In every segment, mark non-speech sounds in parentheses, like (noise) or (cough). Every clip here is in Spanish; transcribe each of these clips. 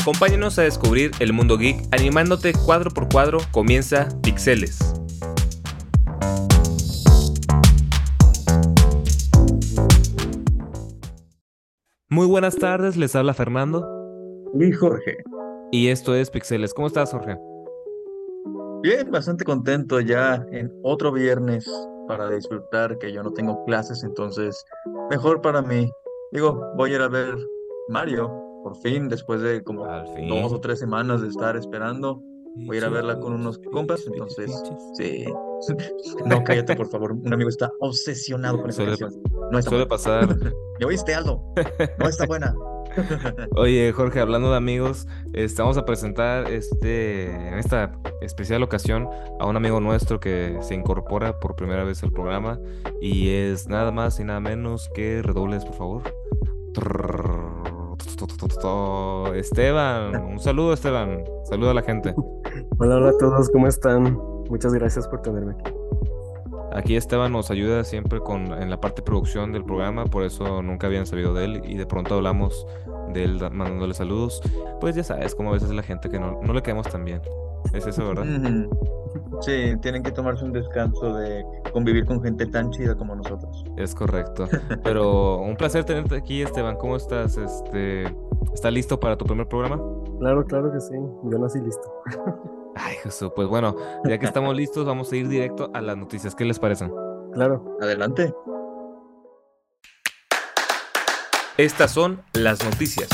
Acompáñanos a descubrir el mundo geek animándote cuadro por cuadro. Comienza Pixeles. Muy buenas tardes, les habla Fernando. Y Jorge. Y esto es Pixeles. ¿Cómo estás, Jorge? Bien, bastante contento ya en otro viernes para disfrutar que yo no tengo clases, entonces mejor para mí. Digo, voy a ir a ver Mario, por fin, después de como dos o tres semanas de estar esperando. Voy a ir a verla con unos compas, entonces, sí. (laughs) No, cállate, por favor. Un amigo está obsesionado con esa canción. No está suele pasar. (laughs) ¿Me oíste, Aldo? No está buena. (laughs) Oye, Jorge, hablando de amigos, estamos a presentar este, en esta especial ocasión a un amigo nuestro que se incorpora por primera vez al programa y es nada más y nada menos que redobles, por favor. Esteban, un saludo Esteban, saludo a la gente. Hola, hola a todos, ¿cómo están? Muchas gracias por tenerme aquí. Aquí Esteban nos ayuda siempre con en la parte de producción del programa, por eso nunca habían sabido de él y de pronto hablamos de él mandándole saludos. Pues ya sabes, como a veces la gente que no, no le caemos tan bien. Es eso, ¿verdad? (laughs) Sí, tienen que tomarse un descanso de convivir con gente tan chida como nosotros. Es correcto. Pero un placer tenerte aquí, Esteban. ¿Cómo estás? Este, ¿Estás listo para tu primer programa? Claro, claro que sí. Yo nací listo. Ay, Jesús. Pues bueno, ya que estamos listos, vamos a ir directo a las noticias. ¿Qué les parecen? Claro. Adelante. Estas son las noticias.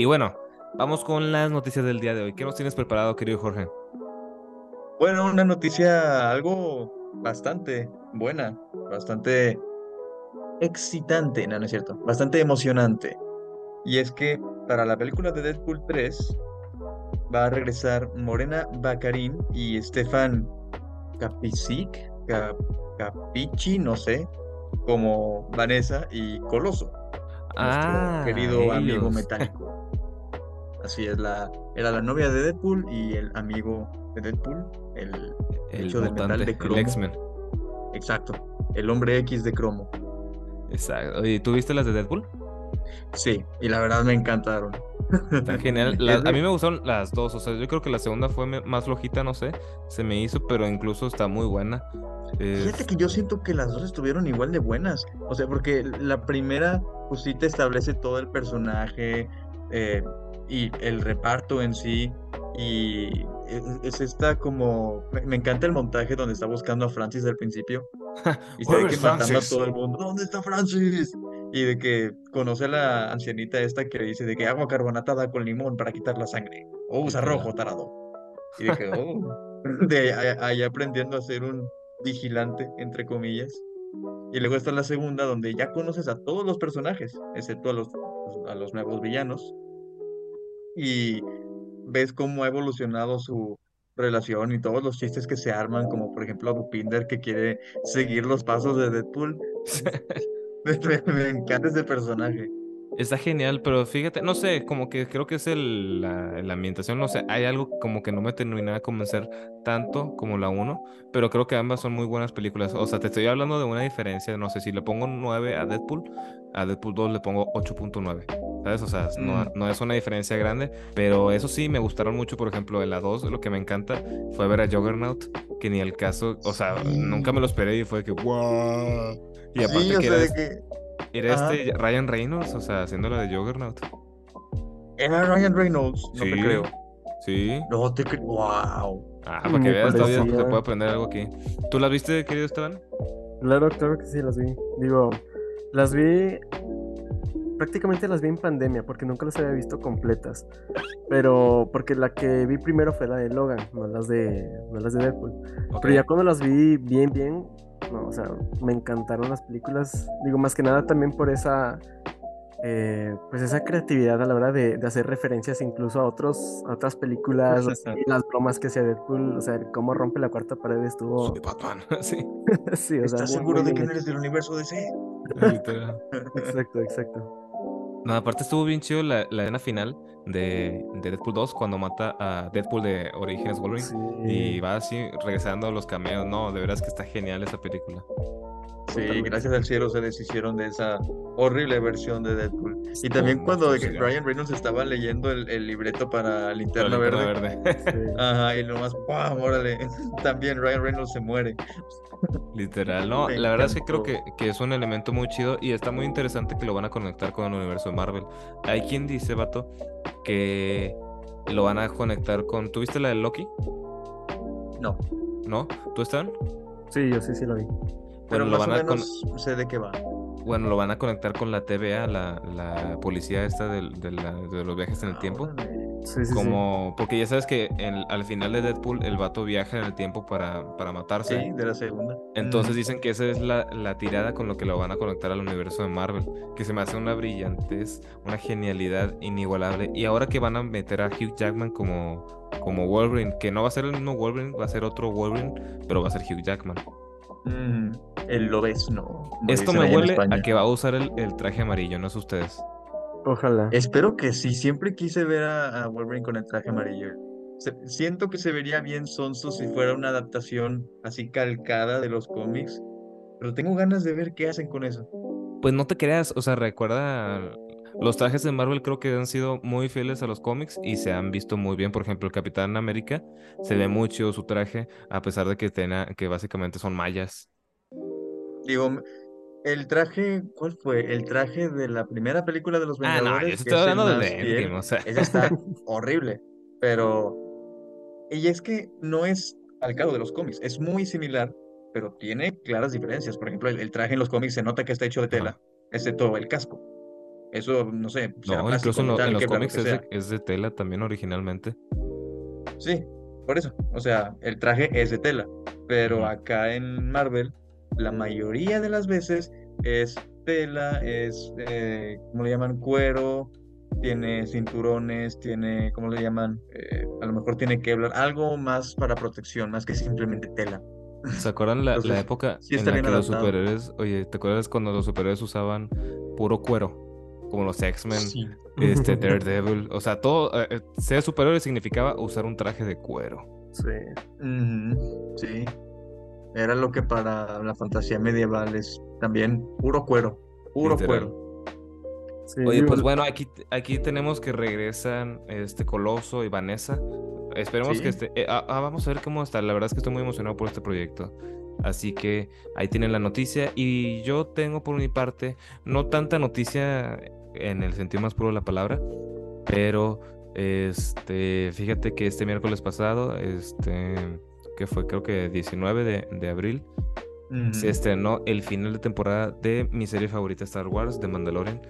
Y bueno, vamos con las noticias del día de hoy. ¿Qué nos tienes preparado, querido Jorge? Bueno, una noticia algo bastante buena, bastante excitante, no, no es cierto, bastante emocionante. Y es que para la película de Deadpool 3 va a regresar Morena Baccarin y Stefan Capicic, Capici, no sé, como Vanessa y Coloso. Ah, querido amigo metálico. Así es, la, era la novia de Deadpool y el amigo de Deadpool, el, hecho de metal de cromo. X-Men. Exacto, el hombre X de cromo. Exacto. ¿Y tú viste las de Deadpool? Sí, y la verdad me encantaron. Está genial. (laughs) a mí me gustaron las dos. O sea, yo creo que la segunda fue más flojita, no sé. Se me hizo, pero incluso está muy buena. Fíjate que yo siento que las dos estuvieron igual de buenas. O sea, porque la primera, pues sí te establece todo el personaje, eh, y el reparto en sí. Y es, esta como. Me, encanta el montaje donde está buscando a Francis al principio. (laughs) y se ve que matando a todo el mundo. ¿Dónde está Francis? Y de que conoce a la ancianita esta que dice de que agua carbonatada con limón para quitar la sangre. O usa rojo, tarado. Y de que, (laughs) oh. De ahí aprendiendo a ser un vigilante, entre comillas. Y luego está la segunda, donde ya conoces a todos los personajes, excepto a los, a los nuevos villanos y ves cómo ha evolucionado su relación y todos los chistes que se arman, como por ejemplo a Bupinder que quiere seguir los pasos de Deadpool. (laughs) me, encanta ese personaje. Está genial, pero fíjate, no sé, como que creo que es el, la, la, ambientación, no sé, hay algo como que no me termina de convencer tanto como la 1, pero creo que ambas son muy buenas películas. O sea, te estoy hablando de una diferencia, no sé, si le pongo 9 a Deadpool, a Deadpool 2 le pongo 8.9. ¿sabes? O sea, no, mm. no, es una diferencia grande, pero eso sí, me gustaron mucho, por ejemplo, en la 2, lo que me encanta fue ver a Juggernaut, que ni el caso, o sea, nunca me lo esperé y fue que, wow. Y aparte que, era, este, era este Ryan Reynolds, o sea, haciendo la de Juggernaut. Era Ryan Reynolds, no te creo. Sí. No te creo. Wow. Ah, para que veas, todavía se puede aprender algo aquí. ¿Tú las viste, querido Esteban? Claro, claro que sí, las vi. Digo, las vi prácticamente las vi en pandemia porque nunca las había visto completas. Pero porque la que vi primero fue la de Logan, no las de, no las de Deadpool. Pero ya cuando las vi bien, bien, no, o sea, me encantaron las películas. Digo, más que nada también por esa, eh, pues esa creatividad a la hora de, hacer referencias incluso a otros, a otras películas, (laughs) y las bromas que hacía Deadpool, o sea, cómo rompe la cuarta pared estuvo. Soy Batman, (laughs) sí. (laughs) sí o ¿Estás seguro de que no eres del universo DC? exacto, exacto. No, aparte estuvo bien chido la, la escena final de, de Deadpool 2 cuando mata a Deadpool de Orígenes Wolverine y va así regresando a los cameos. No, de veras que está genial esa película. Sí, Totalmente. gracias al cielo se deshicieron de esa horrible versión de Deadpool. Y también cuando. Ryan Reynolds estaba leyendo el, el libreto para Linterna Verde. Verde. (laughs) Sí. Ajá, y nomás, ¡pam! Órale. (laughs) También Ryan Reynolds se muere. Literal, no, Me la verdad es que creo que, que es un elemento muy chido y está muy interesante que lo van a conectar con el universo de Marvel. Hay quien dice, vato, que lo van a conectar con... ¿Tuviste la de Loki? No, ¿No? ¿Tú están? Sí, yo sí, sí lo vi. Pero Bueno, lo más o van a con- menos sé de qué va. Bueno, lo van a conectar con la TVA, la, la policía esta del- de, la- de los viajes en el Ah, tiempo. órale. Sí, sí, sí. Como, porque ya sabes que en- al final de Deadpool el vato viaja en el tiempo para, para matarse. Sí, de la segunda. Entonces Mm. dicen que esa es la, la tirada con lo que lo van a conectar al universo de Marvel. Que se me hace una brillantez, una genialidad inigualable. Y ahora que van a meter a Hugh Jackman como, como Wolverine, que no va a ser el mismo Wolverine, va a ser otro Wolverine, pero va a ser Hugh Jackman. Mm, el lobezno. como Esto me huele a que va a usar el, el traje amarillo, no sé ustedes. Ojalá. Espero que sí, siempre quise ver a, a Wolverine con el traje amarillo. Se- siento que se vería bien sonso si fuera una adaptación así calcada de los cómics, pero tengo ganas de ver qué hacen con eso. Pues no te creas, o sea, recuerda, los trajes de Marvel creo que han sido muy fieles a los cómics y se han visto muy bien. Por ejemplo, el Capitán América se ve muy chido su traje, a pesar de que, tenga, que básicamente son mayas. Digo, el traje, ¿cuál fue? El traje de la primera película de los Ah, no, yo Vengadores, estoy hablando de. Endgame, o sea. Ese está (laughs) horrible, pero... Y es que no es calcado de los cómics, es muy similar, pero tiene claras diferencias. Por ejemplo, el, el traje en los cómics se nota que está hecho de tela, Ajá. excepto el casco. Eso, no sé, No, incluso en, los cómics que es de, es de tela también originalmente. Sí, por eso. O sea, el traje es de tela, pero acá en Marvel, la mayoría de las veces es tela, es, eh, ¿cómo le llaman? Cuero, tiene cinturones, tiene, ¿cómo le llaman? Eh, a lo mejor tiene Kevlar, algo más para protección, más que simplemente tela. ¿Se acuerdan la, la época sí en la que los superhéroes, oye, ¿te acuerdas cuando los superhéroes usaban puro cuero? Como los X-Men, Sí. este (laughs) Daredevil, o sea, todo, eh, eh, ser superhéroe significaba usar un traje de cuero. Sí. Sí. Era lo que para la fantasía medieval es también puro cuero, puro Literal. cuero. Sí, Oye, pues bueno, aquí, aquí tenemos que regresan este Coloso y Vanessa. Esperemos Sí. que esté. eh, ah, ah, vamos a ver cómo está. La verdad es que estoy muy emocionado por este proyecto. Así que ahí tienen la noticia. Y yo tengo por mi parte, no tanta noticia en el sentido más puro de la palabra, pero este, fíjate que este miércoles pasado, este, que fue creo que 19 de, de abril, se Ujú. estrenó el final de temporada de mi serie favorita Star Wars, de Mandalorian.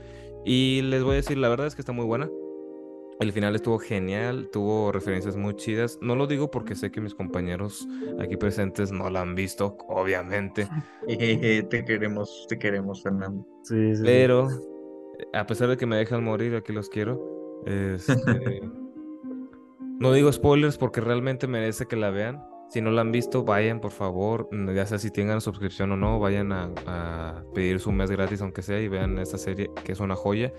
Y les voy a decir, la verdad es que está muy buena. El final estuvo genial, tuvo referencias muy chidas. No lo digo porque sé que mis compañeros aquí presentes no la han visto, obviamente. (laughs) Te queremos, te queremos, Fernando. sí, sí, sí. Pero a pesar de que me dejan morir, aquí los quiero. Este, (laughs) no digo spoilers porque realmente merece que la vean. Si no la han visto, vayan por favor, mm, ya sea si tengan suscripción o no, vayan a, a pedir su mes gratis aunque sea y vean esta serie que es una joya.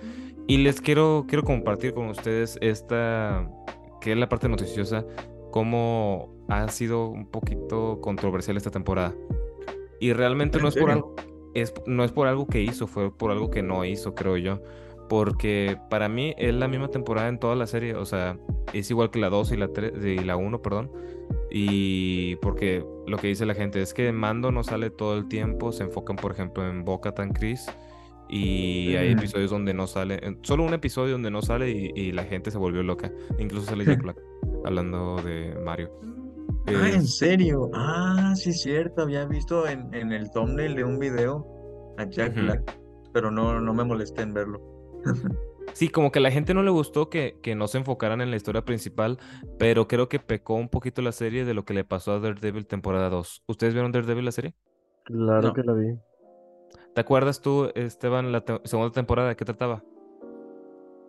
Y les quiero, quiero compartir con ustedes esta, que es la parte noticiosa, cómo ha sido un poquito controversial esta temporada. Y realmente ¿En no es por algo, es, no es por algo que hizo, fue por algo que no hizo, creo yo. Porque para mí es la misma temporada en toda la serie, o sea, es igual que la 2 y la 3 y la 1, perdón. Y porque lo que dice la gente es que Mando no sale todo el tiempo, se enfocan, por ejemplo, en Boca Tan Chris. Y hay episodios donde no sale, en- solo un episodio donde no sale y, y la gente se volvió loca. Incluso sale Jack Black hablando de Mario. Ah, ¿en Es- serio? Ah, sí, cierto. Había visto en, en el thumbnail de un video a Jack. Black, pero no, no me molesté en verlo. (laughs) Sí, como que a la gente no le gustó que, que no se enfocaran en la historia principal, pero creo que pecó un poquito la serie de lo que le pasó a Daredevil temporada 2. ¿Ustedes vieron Daredevil la serie? Claro No. que la vi. ¿Te acuerdas tú, Esteban, la te- segunda temporada de qué trataba?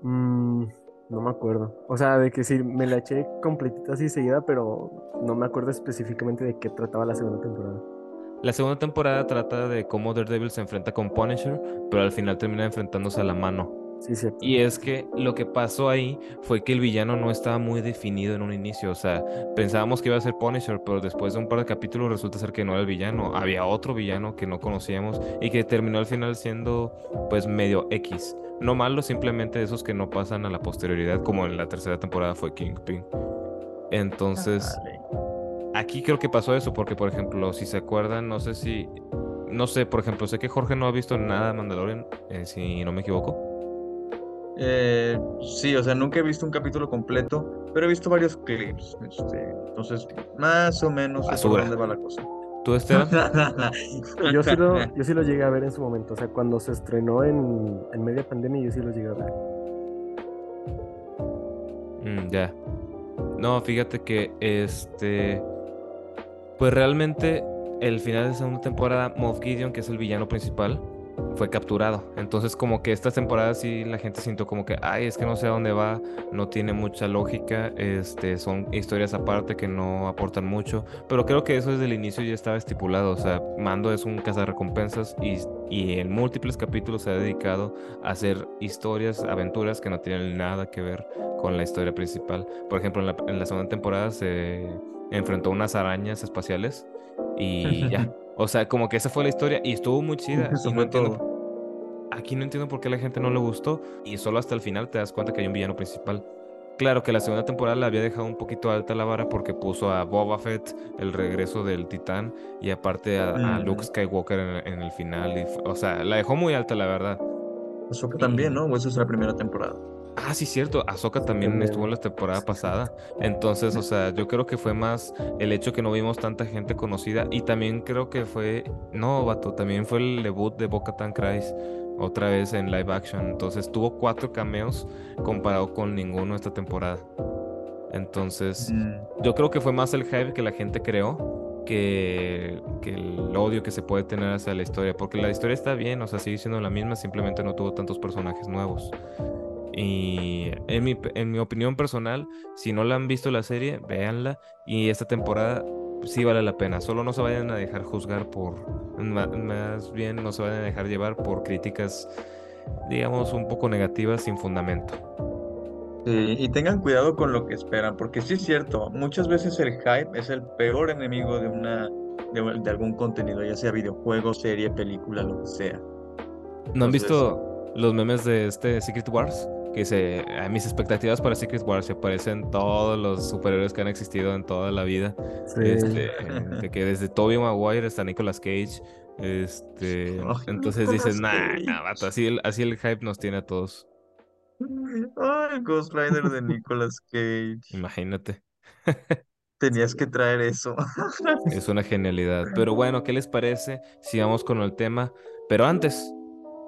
Mm, no me acuerdo. O sea, de que sí, me la eché completita así seguida, pero no me acuerdo específicamente de qué trataba la segunda temporada. La segunda temporada trata de cómo Daredevil se enfrenta con Punisher, pero al final termina enfrentándose a la mano. Sí, cierto. Y es que lo que pasó ahí fue que el villano no estaba muy definido en un inicio. O sea, pensábamos que iba a ser Punisher, pero después de un par de capítulos resulta ser que no era el villano. Había otro villano que no conocíamos y que terminó al final siendo pues medio X. No malo, simplemente esos que no pasan a la posterioridad, como en la tercera temporada fue Kingpin. Entonces, aquí creo que pasó eso, porque por ejemplo, si se acuerdan, no sé si... No sé, por ejemplo, sé que Jorge no ha visto nada de Mandalorian, eh, si no me equivoco. Eh, sí, o sea, nunca he visto un capítulo completo, pero he visto varios clips. Este, entonces, más o menos sé por dónde va la cosa. ¿Tú, Esteban? (laughs) Yo sí, lo, (laughs) yo sí lo llegué a ver en su momento. O sea, cuando se estrenó en, en media pandemia, yo sí lo llegué a ver. Mm, ya. No, fíjate que este. Pues realmente, el final de segunda temporada, Moff Gideon, que es el villano principal, fue capturado. Entonces, como que esta temporada sí la gente sintió como que, ay, es que no sé a dónde va, no tiene mucha lógica, este, son historias aparte que no aportan mucho. Pero creo que eso desde el inicio ya estaba estipulado. O sea, Mando es un cazarrecompensas y, y en múltiples capítulos se ha dedicado a hacer historias, aventuras que no tienen nada que ver con la historia principal. Por ejemplo, en la, en la segunda temporada se enfrentó a unas arañas espaciales y (laughs) ya. O sea, como que esa fue la historia y estuvo muy chida. Eso y no entiendo- todo. Aquí no entiendo por qué a la gente no le gustó y solo hasta el final te das cuenta que hay un villano principal. Claro que la segunda temporada la había dejado un poquito alta la vara porque puso a Boba Fett, el regreso del titán, y aparte a, a Mm. Luke Skywalker en, en el final. y o sea, la dejó muy alta, la verdad. Ahsoka también, ¿no? O esa es la primera temporada. Ah, sí, cierto. Ahsoka también También. estuvo en la temporada pasada. Entonces, o sea, yo creo que fue más el hecho que no vimos tanta gente conocida. Y también creo que fue. No, vato, también fue el debut de Boca Tan otra vez en live action. Entonces, tuvo cuatro cameos comparado con ninguno esta temporada. Entonces, Mm, yo creo que fue más el hype que la gente creó que, que el odio que se puede tener hacia la historia. Porque la historia está bien, o sea, sigue siendo la misma, simplemente no tuvo tantos personajes nuevos. Y en mi, en mi opinión personal, si no la han visto la serie, véanla. Y esta temporada sí vale la pena. Solo no se vayan a dejar juzgar por. Más bien no se vayan a dejar llevar por críticas, digamos, un poco negativas sin fundamento. Sí, y tengan cuidado con lo que esperan, porque sí es cierto, muchas veces el hype es el peor enemigo de una de, de algún contenido, ya sea videojuego, serie, película, lo que sea. ¿No han visto los memes de este Secret Wars? Que se, a mis expectativas para Secret Wars se parecen todos los superhéroes que han existido en toda la vida. Sí. Este, (laughs) de que desde Tobey Maguire hasta Nicolas Cage. Este, Ay, entonces Nicolas dices, nah, Cage". nah, vato, así el, así el hype nos tiene a todos. Ay, Ghost Rider de Nicolas Cage. Imagínate. Tenías que traer eso. Es una genialidad. Pero bueno, ¿qué les parece si vamos con el tema? Pero antes,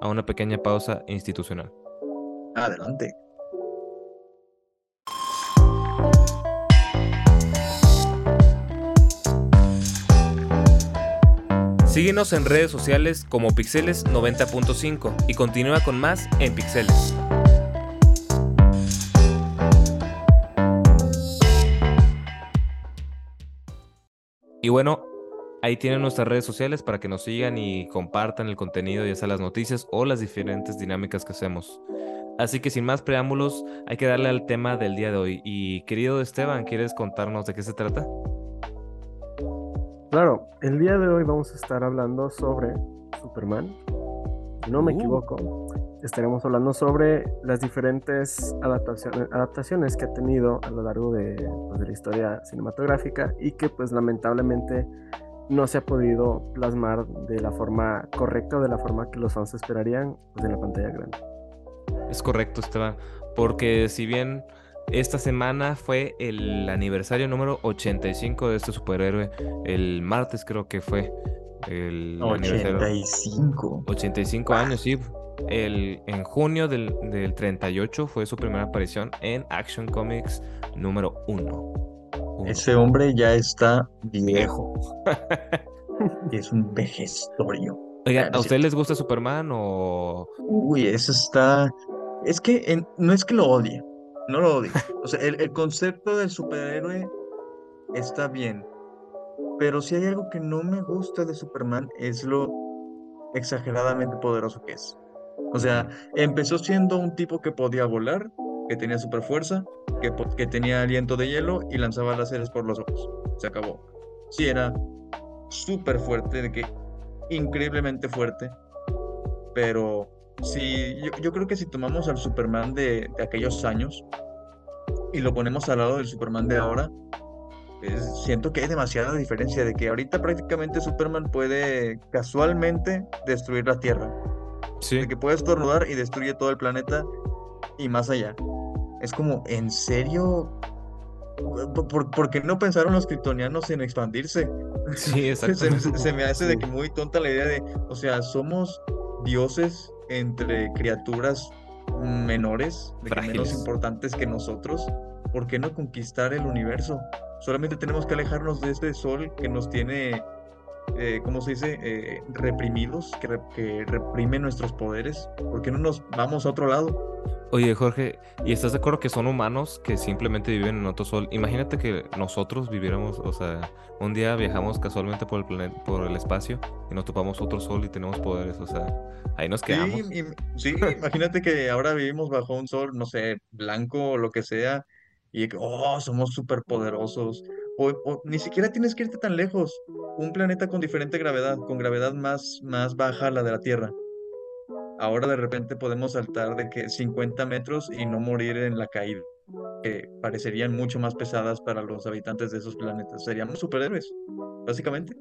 a una pequeña pausa institucional. Adelante. Síguenos en redes sociales como Pixeles 90.5 y continúa con más en Pixeles. Y bueno, ahí tienen nuestras redes sociales para que nos sigan y compartan el contenido, ya sea las noticias o las diferentes dinámicas que hacemos. Así que sin más preámbulos, hay que darle al tema del día de hoy. Y querido Esteban, ¿quieres contarnos de qué se trata? Claro, el día de hoy vamos a estar hablando sobre Superman. Si no me Uh. equivoco, estaremos hablando sobre las diferentes adaptaciones, adaptaciones que ha tenido a lo largo de, pues, de la historia cinematográfica y que pues lamentablemente no se ha podido plasmar de la forma correcta o de la forma que los fans esperarían pues, en la pantalla grande. Es correcto, Esteban, porque si bien esta semana fue el aniversario número 85 de este superhéroe, el martes creo que fue el aniversario 85. 85 años, sí. El, en junio del, del 38 fue su primera aparición en Action Comics número 1. Ese hombre ya está viejo. (laughs) Es un vejestorio. Oiga, Ah, ¿a es ustedes les gusta Superman o...? Uy, eso está. Es que en- no es que lo odie, no lo odio. (laughs) O sea, el, el concepto del superhéroe está bien. Pero si hay algo que no me gusta de Superman es lo exageradamente poderoso que es. O sea, empezó siendo un tipo que podía volar, que tenía super fuerza, que, que tenía aliento de hielo y lanzaba láseres por los ojos. Se acabó. Sí, era súper fuerte, de que increíblemente fuerte, pero sí, yo, yo creo que si tomamos al Superman de, de aquellos años y lo ponemos al lado del Superman de ahora, es- siento que hay demasiada diferencia de que ahorita prácticamente Superman puede casualmente destruir la Tierra, Sí. de que puede estornudar y destruye todo el planeta y más allá. Es como, ¿en serio? ¿Por, qué no pensaron los kryptonianos en expandirse? Sí, exacto. (laughs) Se, se- me hace de que muy tonta la idea de, o sea, somos dioses entre criaturas menores, de que menos importantes que nosotros. ¿Por qué no conquistar el universo? Solamente tenemos que alejarnos de este sol que nos tiene, eh, ¿cómo se dice? Eh, reprimidos, que, re- que reprime nuestros poderes. ¿Por qué no nos vamos a otro lado? Oye, Jorge, ¿y estás de acuerdo que son humanos que simplemente viven en otro sol? Imagínate que nosotros viviéramos, o sea, un día viajamos casualmente por el planeta, por el espacio y nos topamos otro sol y tenemos poderes, o sea, ahí nos Sí, quedamos. im- sí, (laughs) imagínate que ahora vivimos bajo un sol, no sé, blanco o lo que sea, y que, oh, somos súper poderosos. O, ni siquiera tienes que irte tan lejos. Un planeta con diferente gravedad, con gravedad más, más baja a la de la Tierra. Ahora de repente podemos saltar de que 50 metros y no morir en la caída, que parecerían mucho más pesadas para los habitantes de esos planetas. Seríamos superhéroes, básicamente.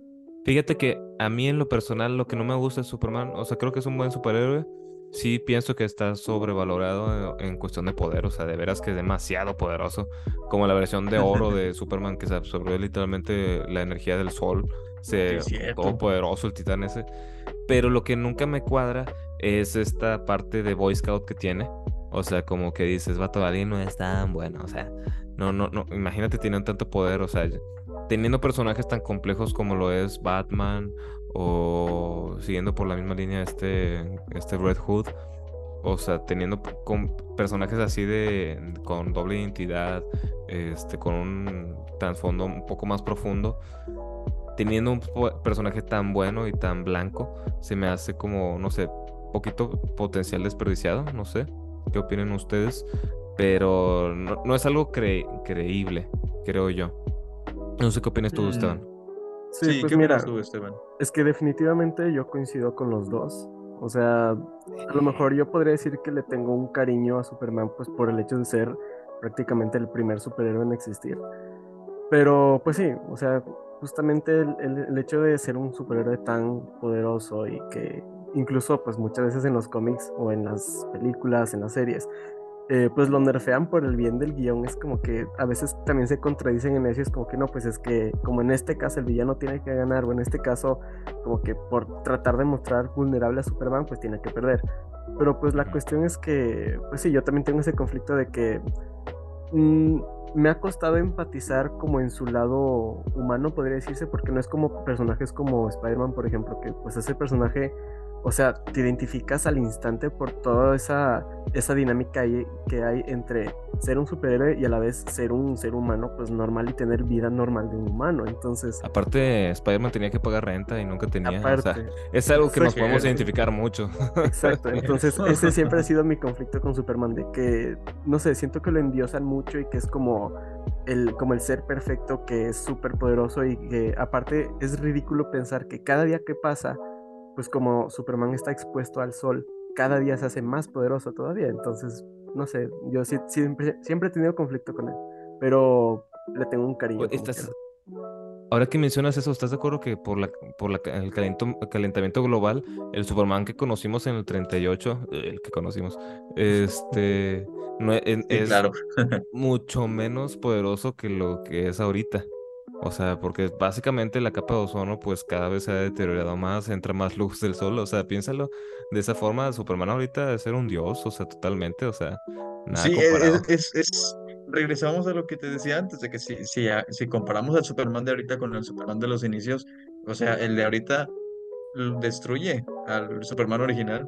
Fíjate que a mí en lo personal lo que no me gusta es Superman, o sea, creo que es un buen superhéroe. Sí pienso que está sobrevalorado en, en cuestión de poder, o sea, de veras que es demasiado poderoso, como la versión de oro (laughs) de Superman que se absorbió literalmente la energía del sol, se Sí, cierto. todo poderoso el titán ese. Pero lo que nunca me cuadra es esta parte de Boy Scout que tiene. O sea, como que dices, va todavía no es tan bueno. O sea, no, no, no. Imagínate, tienen tanto poder. O sea, teniendo personajes tan complejos como lo es Batman o siguiendo por la misma línea este, este Red Hood. O sea, teniendo con personajes así de con doble identidad, este, con un trasfondo un poco más profundo, teniendo un personaje tan bueno y tan blanco, se me hace como, no sé, poquito potencial desperdiciado, no sé, qué opinan ustedes, pero no, no es algo cre- creíble, creo yo. No sé qué opinas tú, Mm. Sí, Sí, pues ¿qué mira, opinas tú, Esteban? es que definitivamente yo coincido con los dos. O sea, a lo mejor yo podría decir que le tengo un cariño a Superman, pues por el hecho de ser prácticamente el primer superhéroe en existir. Pero pues sí, o sea, justamente el, el- el hecho de ser un superhéroe tan poderoso y que incluso pues muchas veces en los cómics o en las películas, en las series, eh, pues lo nerfean por el bien del guion. Es como que a veces también se contradicen en eso. Es como que no, pues es que como en este caso el villano tiene que ganar, o en este caso como que por tratar de mostrar vulnerable a Superman, pues tiene que perder. Pero pues la cuestión es que, pues sí, yo también tengo ese conflicto de que mm, me ha costado empatizar como en su lado humano, podría decirse, porque no es como personajes como Spider-Man, por ejemplo, que pues ese personaje, o sea, te identificas al instante por toda esa, esa dinámica ahí que hay entre ser un superhéroe y a la vez ser un ser humano, pues normal y tener vida normal de un humano. Entonces, Aparte, Spider-Man tenía que pagar renta y nunca tenía. o sea, aparte, es algo que nos podemos identificar mucho. Exacto, entonces (laughs) ese siempre ha sido mi conflicto con Superman, de que, no sé, siento que lo endiosan mucho y que es como el, como el ser perfecto que es súper poderoso y que aparte es ridículo pensar que cada día que pasa, pues como Superman está expuesto al sol, cada día se hace más poderoso todavía, entonces, no sé, yo sí- siempre, siempre he tenido conflicto con él, pero le tengo un cariño. Ahora que mencionas eso, ¿estás de acuerdo que por la, por la, el calento- calentamiento global, el Superman que conocimos en el 38, eh, el que conocimos, este, no e- es mucho menos poderoso que lo que es ahorita? O sea, porque básicamente la capa de ozono pues cada vez se ha deteriorado más, entra más luz del sol, o sea, piénsalo de esa forma, Superman ahorita debe ser un dios, o sea, totalmente, o sea, nada Sí, e- comparado. es, es, es- regresamos a lo que te decía antes, de que si, si, si comparamos al Superman de ahorita con el Superman de los inicios, o sea, el de ahorita destruye al Superman original,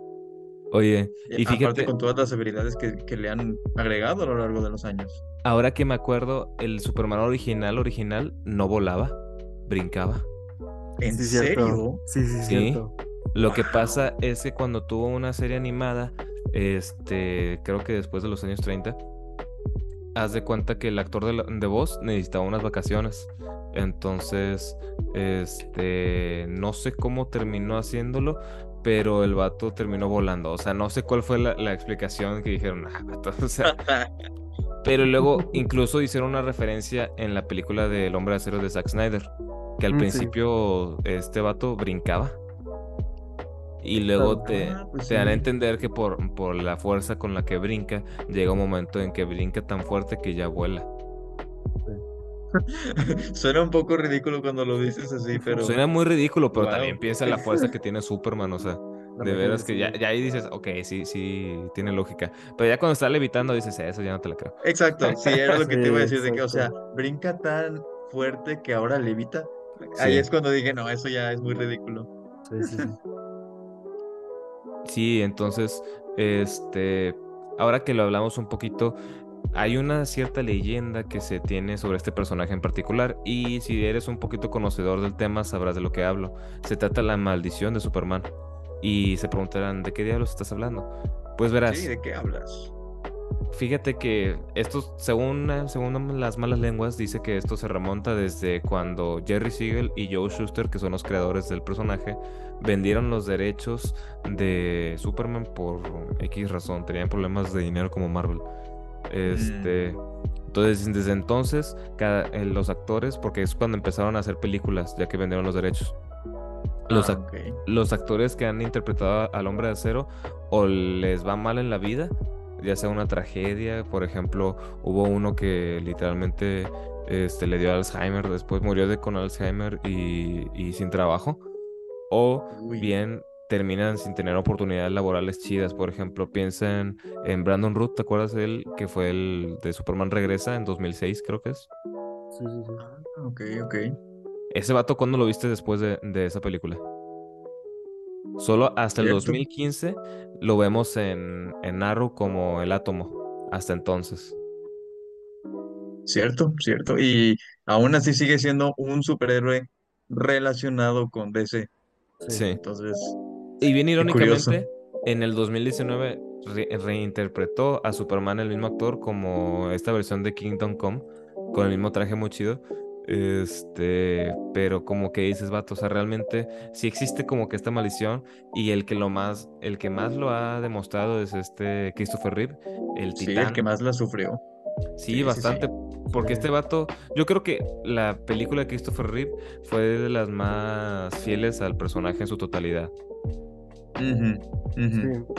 Oye, y y aparte fíjate, con todas las habilidades que, que le han agregado a lo largo de los años. ahora que me acuerdo, el Superman original, original, no volaba, brincaba. ¿En Sí, serio? Sí, sí, Sí. cierto. Lo que pasa es que cuando tuvo una serie animada, este, creo que después de los años 30, haz de cuenta que el actor de, la- de voz necesitaba unas vacaciones. Entonces, este, no sé cómo terminó haciéndolo, pero el vato terminó volando. O sea, no sé cuál fue la, la explicación que dijeron, ah, vato", (laughs) o sea, pero luego incluso hicieron una referencia en la película del Hombre de Acero de Zack Snyder, que al Mm, sí. principio este vato brincaba. Y luego te, Ah, pues te dan a entender que por, por la fuerza con la que brinca, llega un momento en que brinca tan fuerte que ya vuela. (laughs) Suena un poco ridículo cuando lo dices así, pero Suena muy ridículo, pero Wow. también piensa en la fuerza que tiene Superman, o sea, (laughs) de verdad veras es que ya, ya ahí dices, ok, sí, sí, tiene lógica. Pero ya cuando está levitando dices, eso ya no te la creo. Exacto, sí, era lo que te iba a decir, de que, o sea, brinca tan fuerte que ahora levita. Ahí es cuando dije, no, eso ya es muy ridículo. Sí, sí, sí. Sí, entonces, este, ahora que lo hablamos un poquito, hay una cierta leyenda que se tiene sobre este personaje en particular y si eres un poquito conocedor del tema sabrás de lo que hablo. Se trata de la maldición de Superman y se preguntarán, ¿de qué diablos estás hablando? Pues verás, Sí, ¿de qué hablas? fíjate que esto, según, según las malas lenguas, dice que esto se remonta desde cuando Jerry Siegel y Joe Shuster, que son los creadores del personaje, vendieron los derechos de Superman por X razón. Tenían problemas de dinero como Marvel. Este. Entonces, desde entonces, cada, eh, los actores, porque es cuando empezaron a hacer películas, ya que vendieron los derechos. Los, Ah, los actores que han interpretado al hombre de acero o les va mal en la vida, ya sea una tragedia, por ejemplo, hubo uno que literalmente este, le dio Alzheimer, después murió de con Alzheimer y, y sin trabajo, o Uy. bien terminan sin tener oportunidades laborales chidas, por ejemplo, piensen en Brandon Root, ¿te acuerdas de él? Que fue el de Superman Regresa en 2006, creo que es. Sí, sí, sí. Ah, ok, ok. Ese vato, ¿cuándo lo viste después de, de esa película? Solo hasta el Cierto. 2015 lo vemos en, en Arrow como el átomo. Hasta entonces. Cierto, cierto. Y aún así sigue siendo un superhéroe relacionado con DC. Sí. Entonces, Y bien irónicamente, en el 2019 re- reinterpretó a Superman el mismo actor como esta versión de Kingdom Come, con el mismo traje muy chido. Este, pero como que dices, vato, o sea, realmente sí existe como que esta maldición y el que lo más, el que más lo ha demostrado es este Christopher Reeve, el sí, titán. el que más la sufrió. Sí, Sí, sí, bastante. Porque este vato, yo creo que la película de Christopher Reeve fue de las más fieles al personaje en su totalidad. Sí,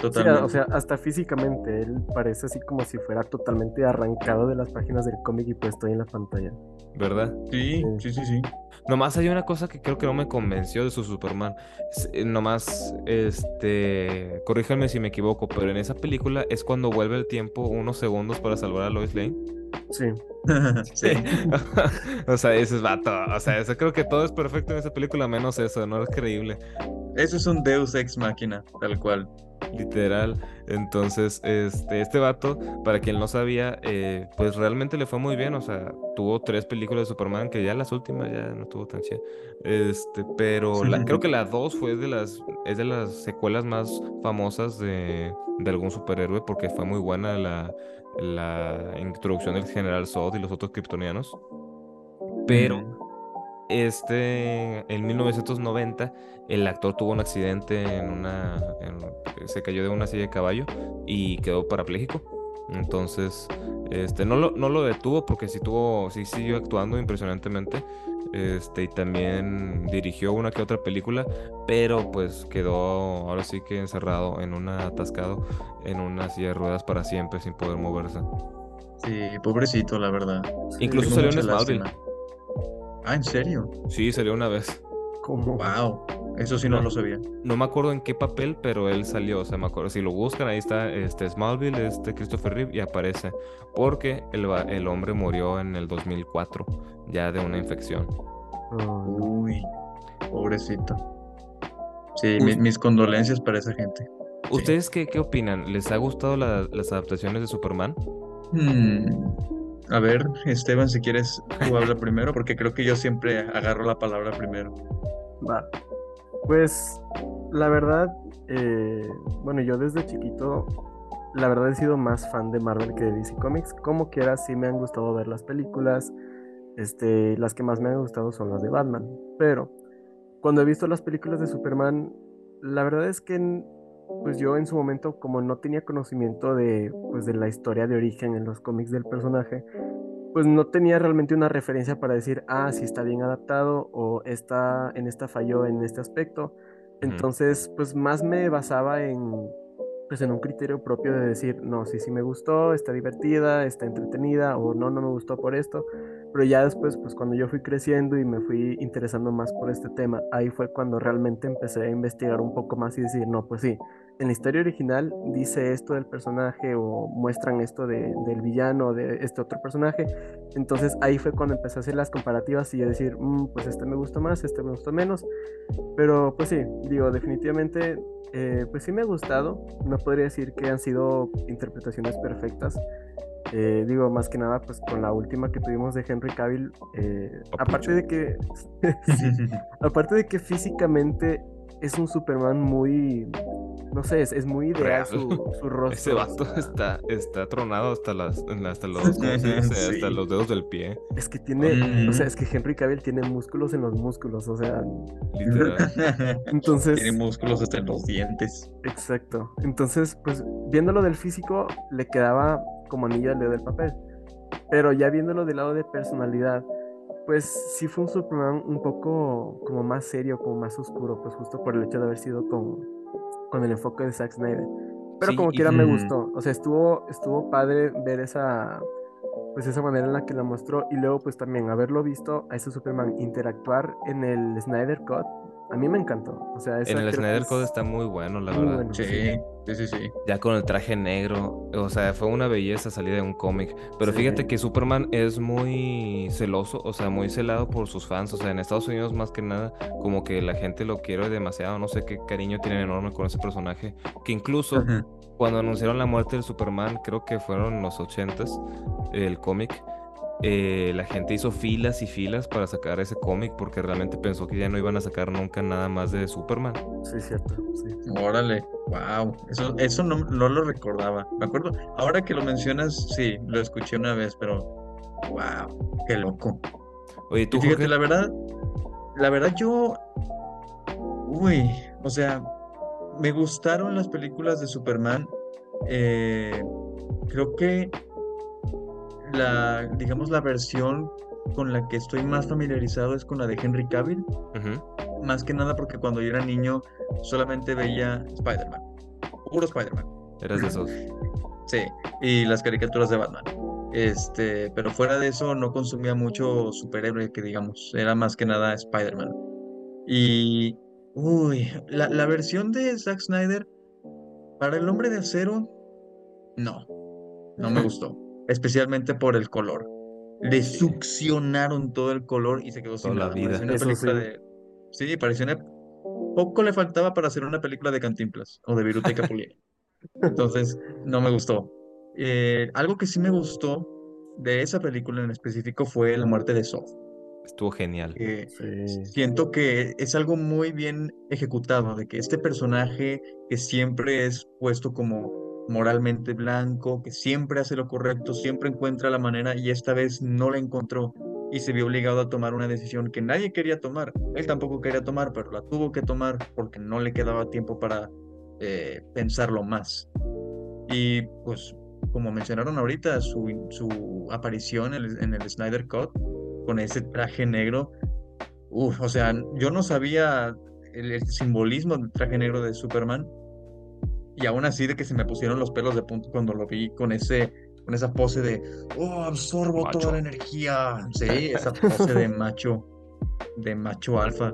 Totalmente. o sea, hasta físicamente él parece así como si fuera totalmente arrancado de las páginas del cómic y puesto ahí en la pantalla. ¿Verdad? Sí, sí, sí, sí. Nomás hay una cosa que creo que no me convenció de su Superman. Eh, Nomás, este, corríjanme si me equivoco, pero en esa película es cuando vuelve el tiempo unos segundos para salvar a Lois Lane. Sí, (laughs) Sí. (laughs) o sea, ese es vato. O sea, eso creo que todo es perfecto en esa película, menos eso, no es creíble. Eso es un Deus ex machina, tal cual. Literal. Entonces, este, este vato, para quien no sabía, eh, pues realmente le fue muy bien. O sea, tuvo tres películas de Superman, que ya las últimas ya no tuvo tan chida. Este, pero la- creo que la dos fue de las, es de las secuelas más famosas de, de algún superhéroe, porque fue muy buena la, la introducción del General Zod y los otros kryptonianos. Pero. Este, en 1990, el actor tuvo un accidente en una, en- se cayó de una silla de caballo y quedó parapléjico. Entonces, este, no lo, no lo detuvo porque sí tuvo, sí siguió actuando impresionantemente. Este, y también dirigió una que otra película, pero pues quedó ahora sí que encerrado en una, atascado en una silla de ruedas para siempre sin poder moverse. Sí, pobrecito, la verdad. Incluso Tengo salió en Smallville. Ah, ¿en serio? Sí, salió una vez. como Wow. Eso sí no No. lo sabía. No me acuerdo en qué papel, pero él salió. O sea, me acuerdo. Si lo buscan, ahí está este Smallville, este Christopher Reeve, y aparece. Porque el, el hombre murió en el 2004, ya de una infección. Uy, pobrecito. Sí, Us- mi- mis condolencias para esa gente. ¿Ustedes qué, qué opinan? ¿Les ha gustado la- las adaptaciones de Superman? Hmm, A ver, Esteban, si quieres, tú habla primero, porque creo que yo siempre agarro la palabra primero. Va. Pues la verdad, eh, bueno, yo desde chiquito, la verdad he sido más fan de Marvel que de DC Comics. Como quiera, sí me han gustado ver las películas. Este, las que más me han gustado son las de Batman. Pero cuando he visto las películas de Superman, la verdad es que pues yo en su momento, como no tenía conocimiento de, pues, de la historia de origen en los cómics del personaje, pues no tenía realmente una referencia para decir, ah, sí está bien adaptado o está, en esta falló en este aspecto. Entonces, pues más me basaba en, pues en un criterio propio de decir, no, sí, sí me gustó, está divertida, está entretenida, o no, no me gustó por esto. Pero ya después, pues cuando yo fui creciendo y me fui interesando más por este tema, ahí fue cuando realmente empecé a investigar un poco más y decir, no, pues sí, en la historia original dice esto del personaje o muestran esto de, del villano de este otro personaje. Entonces ahí fue cuando empecé a hacer las comparativas y a decir, mm, pues este me gustó más, este me gustó menos. Pero pues sí, digo, definitivamente, eh, pues sí me ha gustado. No podría decir que han sido interpretaciones perfectas. Eh, digo, más que nada, pues con la última que tuvimos de Henry Cavill, eh, aparte de que, (laughs) aparte de que físicamente es un Superman muy, no sé, es, muy ideal su, su, (laughs) rostro. Ese vato está, está tronado hasta, las, hasta, los, (laughs) hasta los dedos del pie. Es que tiene, o sea, es que Henry Cavill tiene músculos en los músculos, o sea. Literal. Entonces. Tiene músculos hasta en los dientes. Exacto. Entonces, pues, viéndolo del físico, le quedaba como anillo al dedo del papel. Pero ya viéndolo del lado de personalidad, pues sí fue un Superman un poco como más serio, como más oscuro, pues justo por el hecho de haber sido con, con el enfoque de Zack Snyder. Pero como quiera me gustó, o sea, estuvo, estuvo padre ver esa, pues esa manera en la que la mostró y luego pues también haberlo visto a ese Superman interactuar en el Snyder Cut a mí me encantó. O sea, en el Snyder Code está muy bueno, la verdad. sí, sí, sí, sí. Ya con el traje negro, o sea, fue una belleza salir de un cómic. Pero fíjate que Superman es muy celoso, o sea, muy celado por sus fans. O sea, en Estados Unidos más que nada, como que la gente lo quiere demasiado. No sé qué cariño tienen enorme con ese personaje. Que incluso cuando anunciaron la muerte del Superman, creo que fueron los ochentas, el cómic eh, la gente hizo filas y filas para sacar ese cómic porque realmente pensó que ya no iban a sacar nunca nada más de Superman. Sí, cierto. Sí. Órale, wow. Eso, eso no, lo recordaba. Me acuerdo, ahora que lo mencionas, sí, lo escuché una vez, pero wow, qué loco. Oye, tú. Fíjate, la verdad, la verdad yo, uy, o sea, me gustaron las películas de Superman. Eh, creo que la, digamos, la versión con la que estoy más familiarizado es con la de Henry Cavill. Más que nada porque cuando yo era niño solamente veía Spider-Man. Puro Spider-Man. Eras de esos. Sí, y las caricaturas de Batman. Este, pero fuera de eso no consumía mucho superhéroe que digamos, era más que nada Spider-Man. Y, uy, la, la versión de Zack Snyder para el hombre de acero, no, no me gustó especialmente por el color. Le succionaron todo el color y se quedó sin la vida. Una película de... Sí, pareció Poco le faltaba para hacer una película de Cantinflas o de Viruta y (laughs) Capulina. Entonces, no me gustó. Eh, algo que sí me gustó de esa película en específico fue la muerte de Sof. Estuvo genial. Siento que es algo muy bien ejecutado, de que este personaje que siempre es puesto como moralmente blanco, que siempre hace lo correcto, siempre encuentra la manera y esta vez no la encontró y se vio obligado a tomar una decisión que nadie quería tomar. Él tampoco quería tomar, pero la tuvo que tomar porque no le quedaba tiempo para eh, pensarlo más. Y pues, como mencionaron ahorita, su, su aparición en el, Snyder Cut con ese traje negro, o sea, yo no sabía el simbolismo del traje negro de Superman y aún así de que se me pusieron los pelos de punto cuando lo vi con ese con esa pose de oh absorbo toda la energía sí esa pose de macho de macho alfa.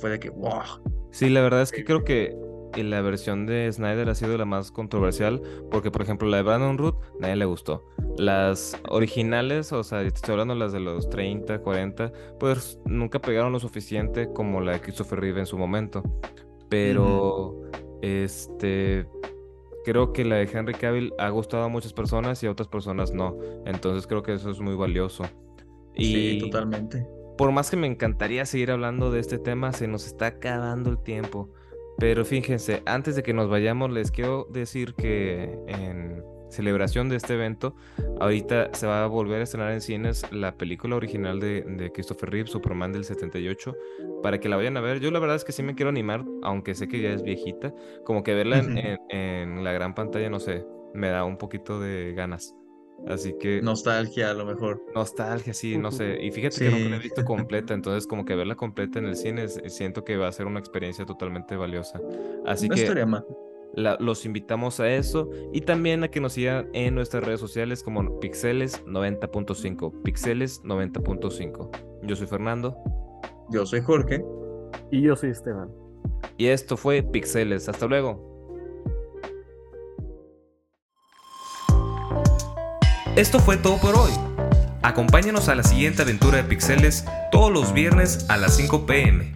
Fue de que wow sí la verdad es que creo que la versión de Snyder ha sido la más controversial porque por ejemplo la de Brandon Root nadie le gustó. Las originales o sea estoy hablando las de los 30 40 pues nunca pegaron lo suficiente como la de Christopher Reeve en su momento. Pero este, creo que la de Henry Cavill ha gustado a muchas personas y a otras personas no. Entonces creo que eso es muy valioso. Y sí, totalmente. Por más que me encantaría seguir hablando de este tema, se nos está acabando el tiempo. Pero fíjense, antes de que nos vayamos, les quiero decir que en celebración de este evento, ahorita se va a volver a estrenar en cines la película original de, de Christopher Reeve, Superman del 78, para que la vayan a ver. Yo la verdad es que sí me quiero animar, aunque sé que ya es viejita, como que verla en, Ujú. en- en la gran pantalla, no sé, me da un poquito de ganas. Así que Nostalgia a lo mejor. nostalgia, sí, no sé. Y fíjate que nunca la he visto (laughs) completa, entonces como que verla completa en el cine, es- siento que va a ser una experiencia totalmente valiosa. Así No que estaría mal. La- los invitamos a eso y también a que nos sigan en nuestras redes sociales como Pixeles 90.5. Pixeles 90.5. Yo soy Fernando Yo soy Jorge. Y yo soy Esteban. y esto fue Pixeles. Hasta luego. Esto fue todo por hoy. Acompáñanos a la siguiente aventura de Pixeles todos los viernes a las 5 pm.